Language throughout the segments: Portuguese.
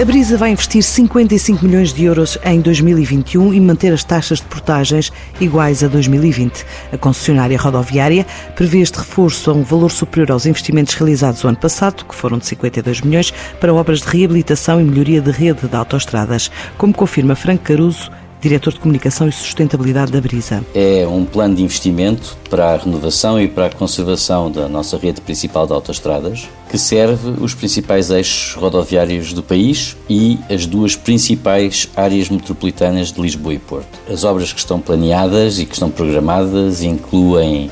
A Brisa vai investir 55 milhões de euros em 2021 e manter as taxas de portagens iguais a 2020. A concessionária rodoviária prevê este reforço a um valor superior aos investimentos realizados o ano passado, que foram de 52 milhões, para obras de reabilitação e melhoria de rede de autoestradas, como confirma Franco Caruso, diretor de Comunicação e Sustentabilidade da Brisa. É um plano de investimento para a renovação e para a conservação da nossa rede principal de autoestradas, que serve os principais eixos rodoviários do país e as duas principais áreas metropolitanas de Lisboa e Porto. As obras que estão planeadas e que estão programadas incluem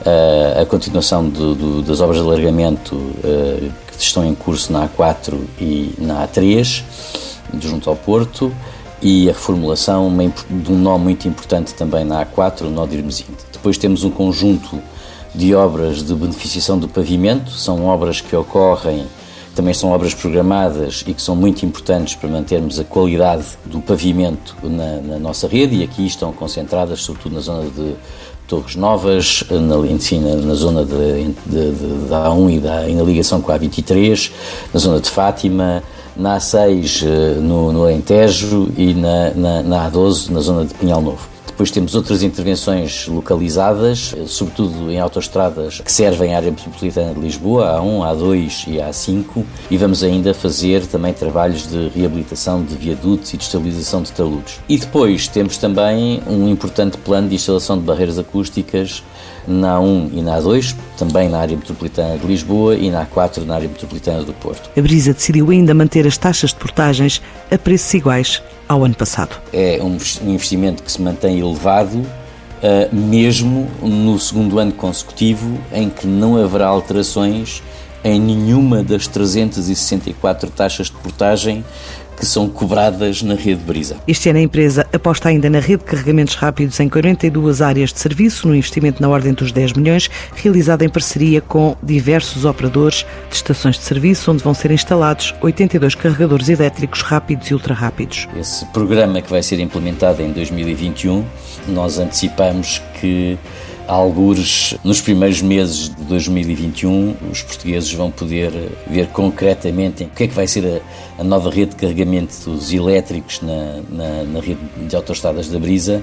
uh, a continuação do, do, das obras de alargamento uh, que estão em curso na A4 e na A3, junto ao Porto, e a reformulação de um nó muito importante também na A4, o nó de Irmesinde. Depois temos um conjunto de obras de beneficiação do pavimento, são obras que ocorrem, também são obras programadas e que são muito importantes para mantermos a qualidade do pavimento na, na nossa rede e aqui estão concentradas sobretudo na zona de Torres Novas, na, na, na zona da A1 e, da, e na ligação com a A23, na zona de Fátima, na A6 eh, no, no Alentejo e na, na, na A12 na zona de Pinhal Novo. Depois temos outras intervenções localizadas, sobretudo em autoestradas que servem à área metropolitana de Lisboa, a A1, a A2 e a A5, e vamos ainda fazer também trabalhos de reabilitação de viadutos e de estabilização de taludes. E depois temos também um importante plano de instalação de barreiras acústicas na A1 e na A2, também na área metropolitana de Lisboa e na A4 na área metropolitana do Porto. A Brisa decidiu ainda manter as taxas de portagens a preços iguais ao ano passado. É um investimento que se mantém elevado, uh, mesmo no segundo ano consecutivo, em que não haverá alterações em nenhuma das 364 taxas de portagem que são cobradas na rede Brisa. Este ano a empresa aposta ainda na rede de carregamentos rápidos em 42 áreas de serviço, no investimento na ordem dos 10 milhões, realizado em parceria com diversos operadores de estações de serviço, onde vão ser instalados 82 carregadores elétricos rápidos e ultra rápidos. Esse programa que vai ser implementado em 2021, nós antecipamos que algures nos primeiros meses de 2021 os portugueses vão poder ver concretamente o que é que vai ser a, a nova rede de carregamentos elétricos na, na, na rede de autoestradas da Brisa.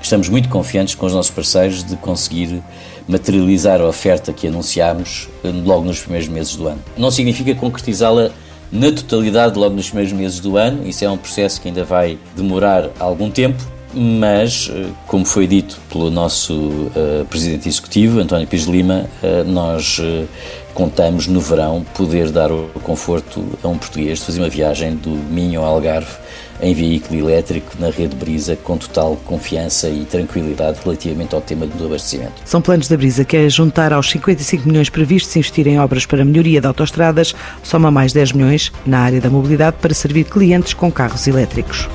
Estamos muito confiantes com os nossos parceiros de conseguir materializar a oferta que anunciámos eh, logo nos primeiros meses do ano. Não significa concretizá-la na totalidade logo nos primeiros meses do ano, isso é um processo que ainda vai demorar algum tempo, mas, eh, como foi dito pelo nosso uh, Presidente Executivo, António Pires Lima, uh, nós uh, contamos no verão poder dar o conforto a um português de fazer uma viagem do Minho ao Algarve em veículo elétrico na rede Brisa com total confiança e tranquilidade relativamente ao tema do abastecimento. São planos da Brisa que é juntar aos 55 milhões previstos investir em obras para melhoria de autoestradas, soma mais 10 milhões na área da mobilidade para servir clientes com carros elétricos.